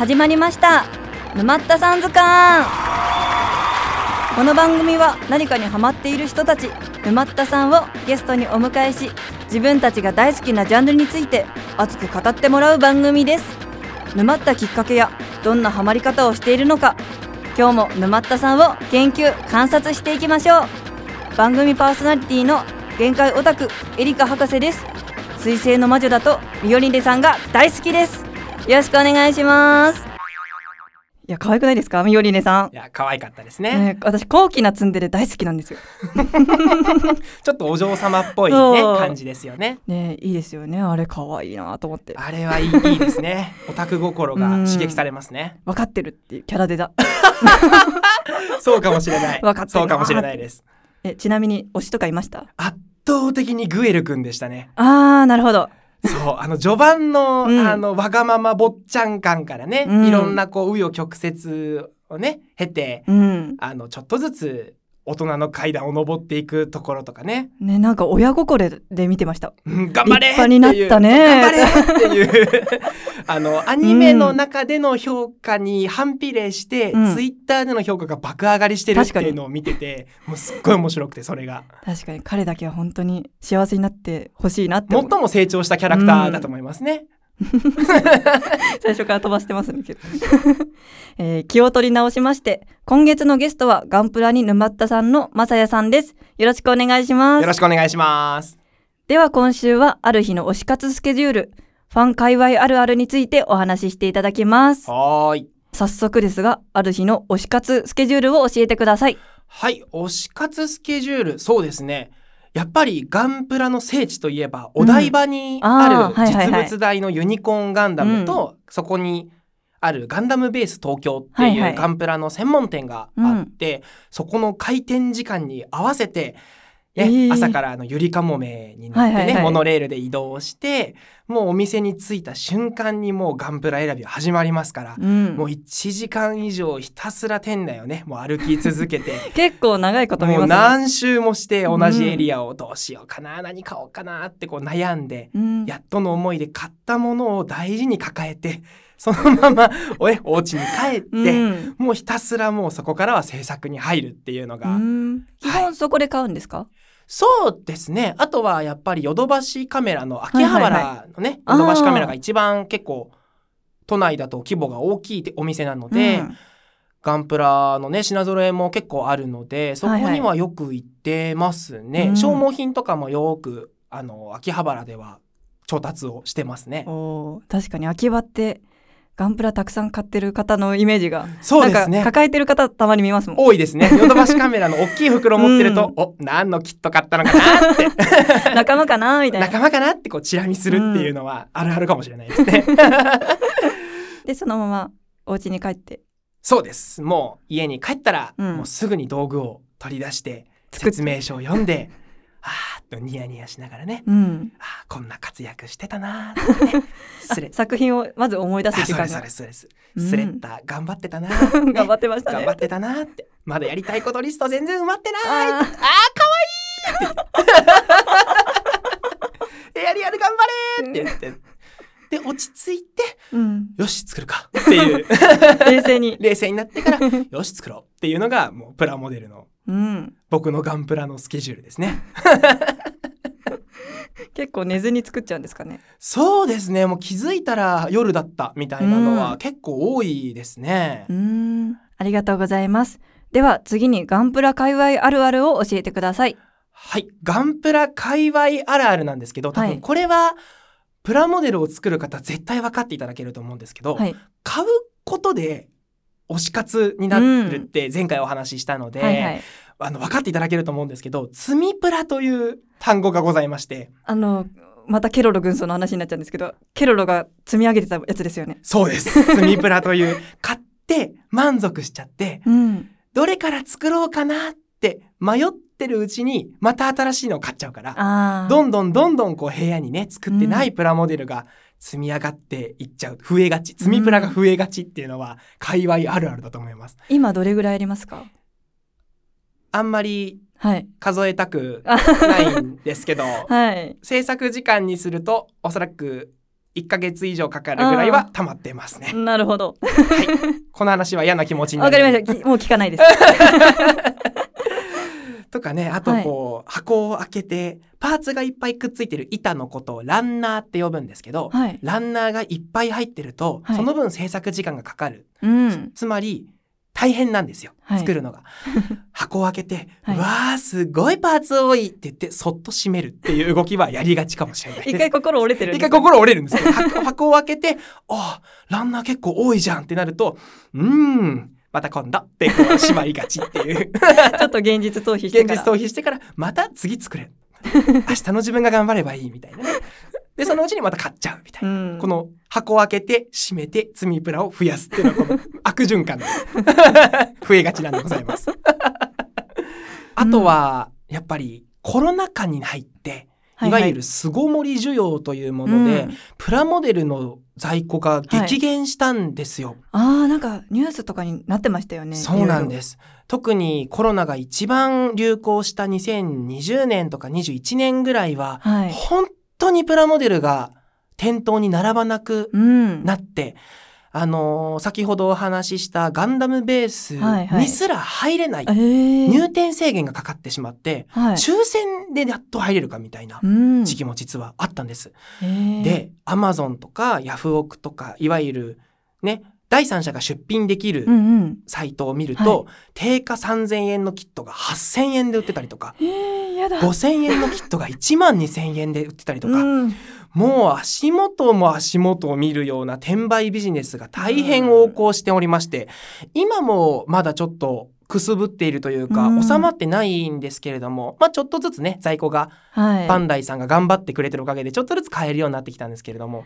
始まりました。沼ったさん図鑑。この番組は何かにハマっている人たち沼ったさんをゲストにお迎えし自分たちが大好きなジャンルについて熱く語ってもらう番組です。沼ったきっかけやどんなハマり方をしているのか今日も沼ったさんを研究観察していきましょう。番組パーソナリティの限界オタクエリカ博士です。水星の魔女だとミオリネさんが大好きです。よろしくお願いしますいや可愛くないですか？ミオリネさんいや、可愛かったですね。ね、私高貴なツンデレ大好きなんですよ。ちょっとお嬢様っぽいね、感じですよね。ね、いいですよね。あれ可愛いなと思って。あれはいいいいですね。オタク心が刺激されますね。分かってるっていうキャラでだ。そうかもしれない。わかってそうかもしれないです。え、ちなみに推しとかいました？圧倒的にグエルくんでしたね。あー、なるほど。そう、あの序盤の、うんあのわがまま坊ちゃん感からね、うんいろんなこう紆余曲折をね経て、うん。あのちょっとずつ大人の階段を登っていくところとかね、ね、なんか親心で見てました。うん頑張れ！立派になったね。頑張れ！っていう。あのアニメの中での評価に反比例して、うん。ツイッターでの評価が爆上がりしてるっていうのを見ててもうすっごい面白くてそれが。確かに。彼だけは本当に幸せになってほしいなって。最も成長したキャラクターだと思いますね。最初から飛ばしてますね えー気を取り直しまして、今月のゲストはガンプラに沼ったさんのまさやさんです。よろしくお願いしますよ。ろしくお願いします。では今週はある日の推し活スケジュール、ファン界隈あるあるについてお話ししていただきます。はーい。早速ですが、ある日の推し活スケジュールを教えてください。はい、推し活スケジュール、そうですね。やっぱりガンプラの聖地といえば、お台場にある実物大のユニコーンガンダムと、そこにあるガンダムベース東京っていうガンプラの専門店があって、そこの開店時間に合わせて、ねえー。朝からあのゆりかもめに乗ってね、はいはいはい。モノレールで移動してもうお店に着いた瞬間にもうガンプラ選びは始まりますから、うん。もう1時間以上ひたすら店内をねもう歩き続けて 結構長いこと見もうますね。何周もして同じエリアをどうしようかな、何買おうかなってこう悩んで、うん。やっとの思いで買ったものを大事に抱えてそのまま おえお家に帰って、うん。もうひたすらもうそこからは制作に入るっていうのが、うん。基本そこで買うんですか、そうですね。あとはやっぱりヨドバシカメラの秋葉はい原のね、はいヨドバシカメラが一番結構都内だと規模が大きいお店なので、うん。ガンプラのね品揃えも結構あるのでそこにはよく行ってますね、うん。消耗品とかもよくあの秋葉原では調達をしてますね。確かに秋葉ってガンプラたくさん買ってる方のイメージがそうですね。抱えてる方たまに見ますもん。多いですね。ヨドバシカメラの大きい袋持ってると、お何のキット買ったのかなって。仲間かなみたいな。仲間かなってこうチラ見するっていうのはあるあるかもしれないですね、でそのままお家に帰って。そうです。もう家に帰ったら、うん。もうすぐに道具を取り出して。説明書を読んであーっとニヤニヤしながらね。うん。あーこんな活躍してたなーってね。スレ作品をまず思い出す時間が。そうですそうです、うん。スレッダー頑張ってたな 頑張ってましたね。頑張ってたなーって。まだやりたいことリスト全然埋まってない。ああーかわいいやるやる頑張れーって言って。で落ち着いてーうん。よし作るか。っていう。冷静に。冷静になってからよし作ろう。っていうのがもうプラモデルのうん。僕のガンプラのスケジュールですね。結構寝ずに作っちゃうんですかね。そうですね。もう気づいたら夜だったみたいなのうん。は結構多いですね、うーん。ありがとうございます。では次にガンプラ界隈あるあるを教えてください。はい。ガンプラ界隈あるあるなんですけど、多分はい。これは、プラモデルを作る方絶対分かっていただけると思うんですけど、はい。買うことで推し活になるって前回お話ししたので、はいはい。あの分かっていただけると思うんですけど、積みプラという単語がございまして、あのまたケロロ軍曹の話になっちゃうんですけどケロロが積み上げてたやつですよね。そうです。積みプラという、買って満足しちゃって、うん。どれから作ろうかなって迷ってるうちに、また新しいのを買っちゃうから、どんどんどんどんこう部屋にね作ってないプラモデルが積み上がっていっちゃう増えがち積みプラが増えがちっていうのは界隈あるあるだと思います。今どれぐらいありますか？あんまりはい。数えたくないんですけど、はい。制作時間にするとおそらく1ヶ月以上かかるぐらいは溜まってますね。なるほど。この話は嫌な気持ちになわる。かりました。きもう聞かないです とかね、あとこう、箱を開けて、パーツがいっぱいくっついてる板のことをランナーって呼ぶんですけど、はいランナーがいっぱい入ってると、はいその分制作時間がかかる。うんつまり、大変なんですよ。はい作るのが。箱を開けて、わー、すごいパーツ多いって言って、そっと閉めるっていう動きはやりがちかもしれない。一回心折れてる一回心折れるんですよ。箱箱を開けて、あランナー結構多いじゃんってなると、うーん、また今度ってこうしまいがちっていう。ちょっと現実逃避して現から実逃避してから、また次作れ。明日の自分が頑張ればいいみたいなね。で、そのうちにまた買っちゃうみたいな。うんこの箱を開けて閉めて積みプラを増やすっていうのはこの悪循環で 増えがちなんでございます。あとは、やっぱりコロナ禍に入って、いわゆる巣ごもり需要というもので、うん。プラモデルの在庫が激減したんですよ。ああなんかニュースとかになってましたよね。そうなんです。す。特にコロナが一番流行した2020年とか21年ぐらいは、はい。本当にプラモデルが店頭に並ばなくうん。なって、あのー先ほどお話ししたガンダムベースはいはい。にすら入れない、えー。入店制限がかかってしまって、はい。抽選でやっと入れるかみたいなうん。時期も実はあったんです。えー。で、アマゾンとかヤフオクとか、いわゆるね、第三者が出品できるうんうん。サイトを見ると、定価3000円のキットが8000円で売ってたりとか、えー、やだ。5000円のキットが1万2000円で売ってたりとか、うんもう足元も足元を見るような転売ビジネスが大変横行しておりまして、今もまだちょっとくすぶっているというか、うん。収まってないんですけれども、まあちょっとずつね、在庫が、はい。バンダイさんが頑張ってくれてるおかげで、ちょっとずつ買えるようになってきたんですけれども、うん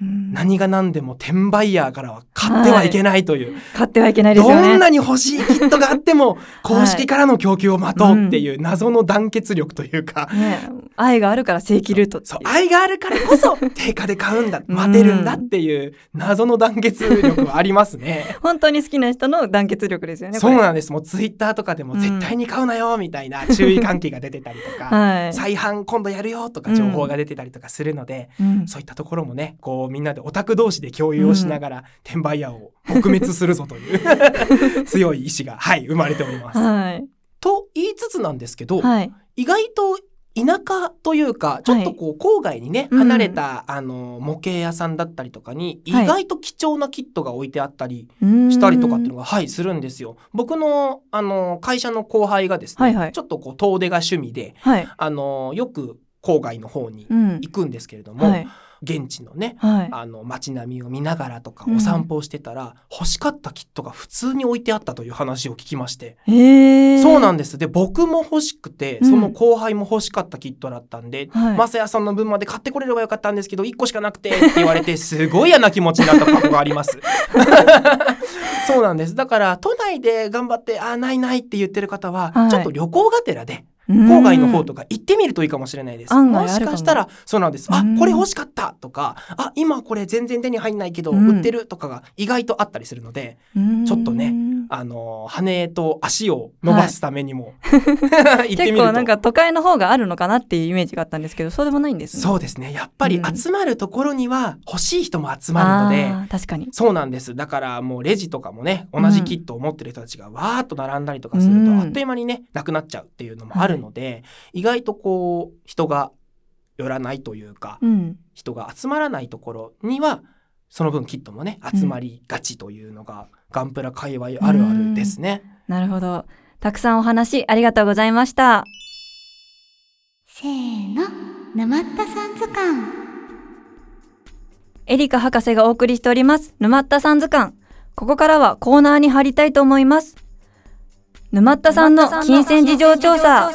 何が何でも転売ヤーからは買ってはいけないという、買ってはいけないですよね。どんなに欲しいキットがあっても、公式からの供給を待とうっていう謎の団結力というか、ね。愛があるから正規ルートそう、愛があるからこそ定価で買うんだ、待てるんだっていう 謎の団結力はありますね。本当に好きな人の団結力ですよねそうなんです。もうツイッターとかでも絶対に買うなよみたいな注意喚起が出てたりとか、はい、再販今度やるよとか情報が出てたりとかするので、うん。そういったところもね、こうみんなでオタク同士で共有をしながら、転売屋を撲滅するぞという 強い意志が、はい、生まれております。はい。と言いつつなんですけど、はい。意外と田舎というかちょっとこう郊外にね、うん。離れた、あの模型屋さんだったりとかに意はい。外と貴重なキットが置いてあったりししたりとかっていうのが、はいするんですよ。僕のあの会社の後輩がですね、はいはい。ちょっとこう遠出が趣味ではい。あのよく郊外の方にうん。行くんですけれども、はい現地のねはいあの街並みを見ながらとかうんお散歩をしてたら、欲しかったキットが普通に置いてあったという話を聞きまして。えー、そうなんです。で、僕も欲しくて、うんその後輩も欲しかったキットだったんで、はいマサヤさんの分まで買ってこれればよかったんですけど、1個しかなくてって言われて、すごい嫌な気持ちになった過去があります。そうなんです。だから、都内で頑張って、あー、ないないって言ってる方は、はいちょっと旅行がてらで、郊郊外の方とか行ってみるといいかもしれないです。も。しかしたら、そうなんです。あうん、これ欲しかったとか、あ、今これ全然手に入んないけど、うん。売ってるとかが意外とあったりするので、ちょっとねあの、羽と足を伸ばすためにも、行ってみ結ると。構なんか都会の方があるのかなっていうイメージがあったんですけどそうでもないんですね。そうですね。やっぱりうん。集まるところには欲しい人も集まるので、確かに。そうなんです。だからもうレジとかもね、同じキットを持ってる人たちがわーっと並んだりとかすると、うん。あっという間にね、なくなっちゃうっていうのもあるので、意外とこう、人が寄らないというか、うん。人が集まらないところには、その分キットもね、集まりがちというのが、ガンプラ界隈あるあるですね。なるほど。たくさんお話ありがとうございました。せーの、沼ったさん図鑑。エリカ博士がお送りしております。沼ったさん図鑑。ここからはコーナーに入りたいと思います。沼ったさんの金銭事情調査。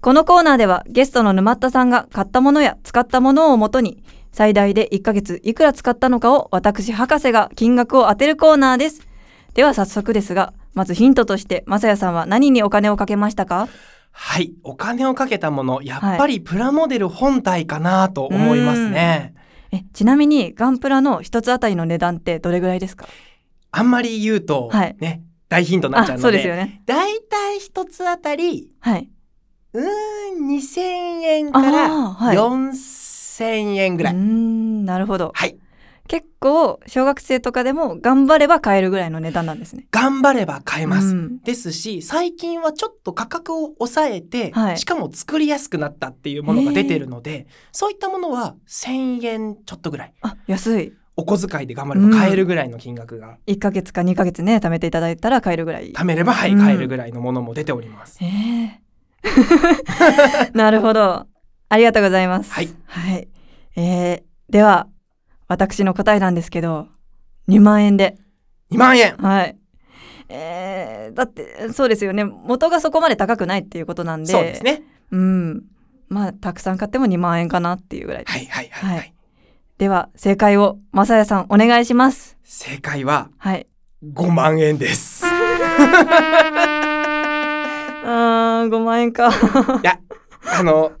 このコーナーではゲストの沼ったさんが買ったものや使ったものをもとに最大で1ヶ月いくら使ったのかを私博士が金額を当てるコーナーです。では早速ですがまずヒントとしてまさやさんは何にお金をかけましたか？はい。お金をかけたもの、やっぱりプラモデル本体かなと思いますね。えちなみにガンプラの一つあたりの値段ってどれぐらいですか？あんまり言うと、はい。ね、大ヒントになっちゃうあそうのでですよね。だいたい一つあたりはい。うーん2000円からあーはい4000円ぐらい、うーんなるほど。はい。結構小学生とかでも頑張れば買えるぐらいの値段なんですね。頑張れば買えます、うん。ですし最近はちょっと価格を抑えて、はい。しかも作りやすくなったっていうものが出てるので、そういったものは1000円ちょっとぐらい。あ安い。お小遣いで頑張れば買えるぐらいの金額が、1ヶ月か2ヶ月ね貯めていただいたら買えるぐらい。貯めればはいうん。買えるぐらいのものも出ております、ええ なるほどありがとうございます。はい、はい。えー、では私の答えなんですけど2万円で。2万円。はい。えー、だってそうですよね。元がそこまで高くないっていうことなんで。そうですね。うん。まあたくさん買っても2万円かなっていうぐらい。はいはいはい、はい。はい。では正解をまさやさんお願いします。正解ははい。5万円です。あー5万円か。いやあの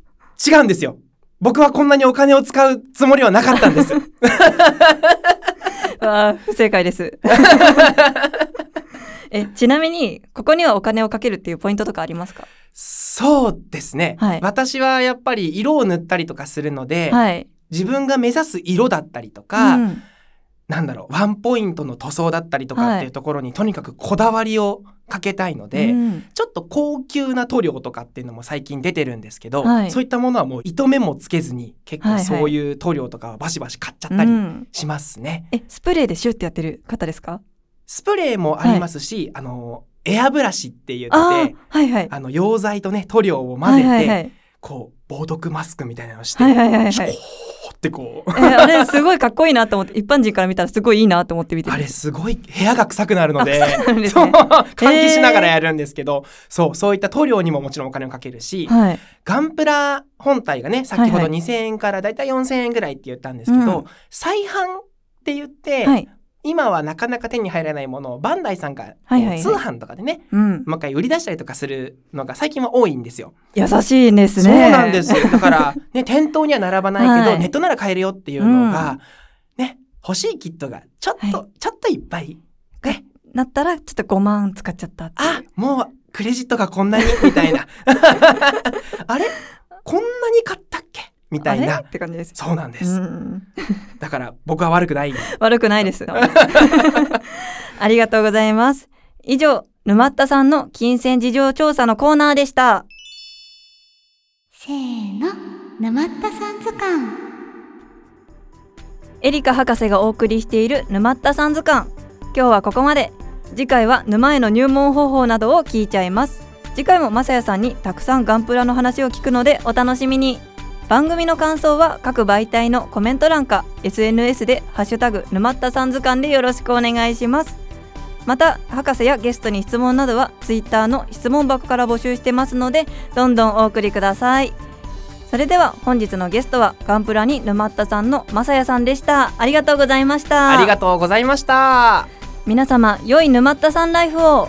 違うんですよ。僕はこんなにお金を使うつもりはなかったんです。あー不正解です。えちなみにここにはお金をかけるっていうポイントとかありますか？そうですね、はい。私はやっぱり色を塗ったりとかするので、はい。自分が目指す色だったりとか、うん。なんだろうワンポイントの塗装だったりとかっていうところに、とにかくこだわりをかけたいので、うん。ちょっと高級な塗料とかっていうのも最近出てるんですけど、はい。そういったものはもう糸目もつけずに結はいはい。構そういう塗料とかはバシバシ買っちゃったりうん。しますね。えスプレーでシュッてやってる方ですか？スプレーもありますし、あのエアブラシって言ってあーはいはい。あの溶剤とね塗料を混ぜて、はいはいはい。こう防毒マスクみたいなのをして、はいはいはいはいってこう。えーあれすごいかっこいいなと思って一般人から見たらすごいいいなと思って見てる。あれすごい部屋が臭くなるのであ臭くなるんです そうね換気しながらやるんですけど、そうそういった塗料にももちろんお金をかけるし、はい。ガンプラ本体がね先ほどはいはい。2000円からだいたい4000円ぐらいって言ったんですけど、うん。再販って言って、はい今はなかなか手に入らないものをバンダイさんが通販とかでねうん。もう一回売り出したりとかするのが最近は多いんですよ。優しいですね。そうなんですよ。だから、ね、店頭には並ばないけど、はい。ネットなら買えるよっていうのが、ね、欲しいキットがちょっと、はちょっといっぱい。ね、なったらちょっと5万使っちゃったあ、もうクレジットがこんなに？みたいな。あれ？こんなに買っみたいなっ。て感じですそうなんです。うん だから僕は悪くない。悪くないです。ありがとうございます。以上、沼田さんの金銭事情調査のコーナーでした。せーの沼ったさん図鑑エリカ博士がお送りしている沼田さん図鑑。今日はここまで。次回は沼への入門方法などを聞いちゃいます。次回もまさやさんにたくさんガンプラの話を聞くのでお楽しみに。番組の感想は各媒体のコメント欄か SNS でハッシュタグ沼田さん図鑑でよろしくお願いします。また博士やゲストに質問などはツイッターの質問箱から募集してますのでどんどんお送りくださいそれでは本日のゲストはガンプラに沼ったさんのまさやさんでしたありがとうございましたありがとうございました。皆様良い沼ったさんライフを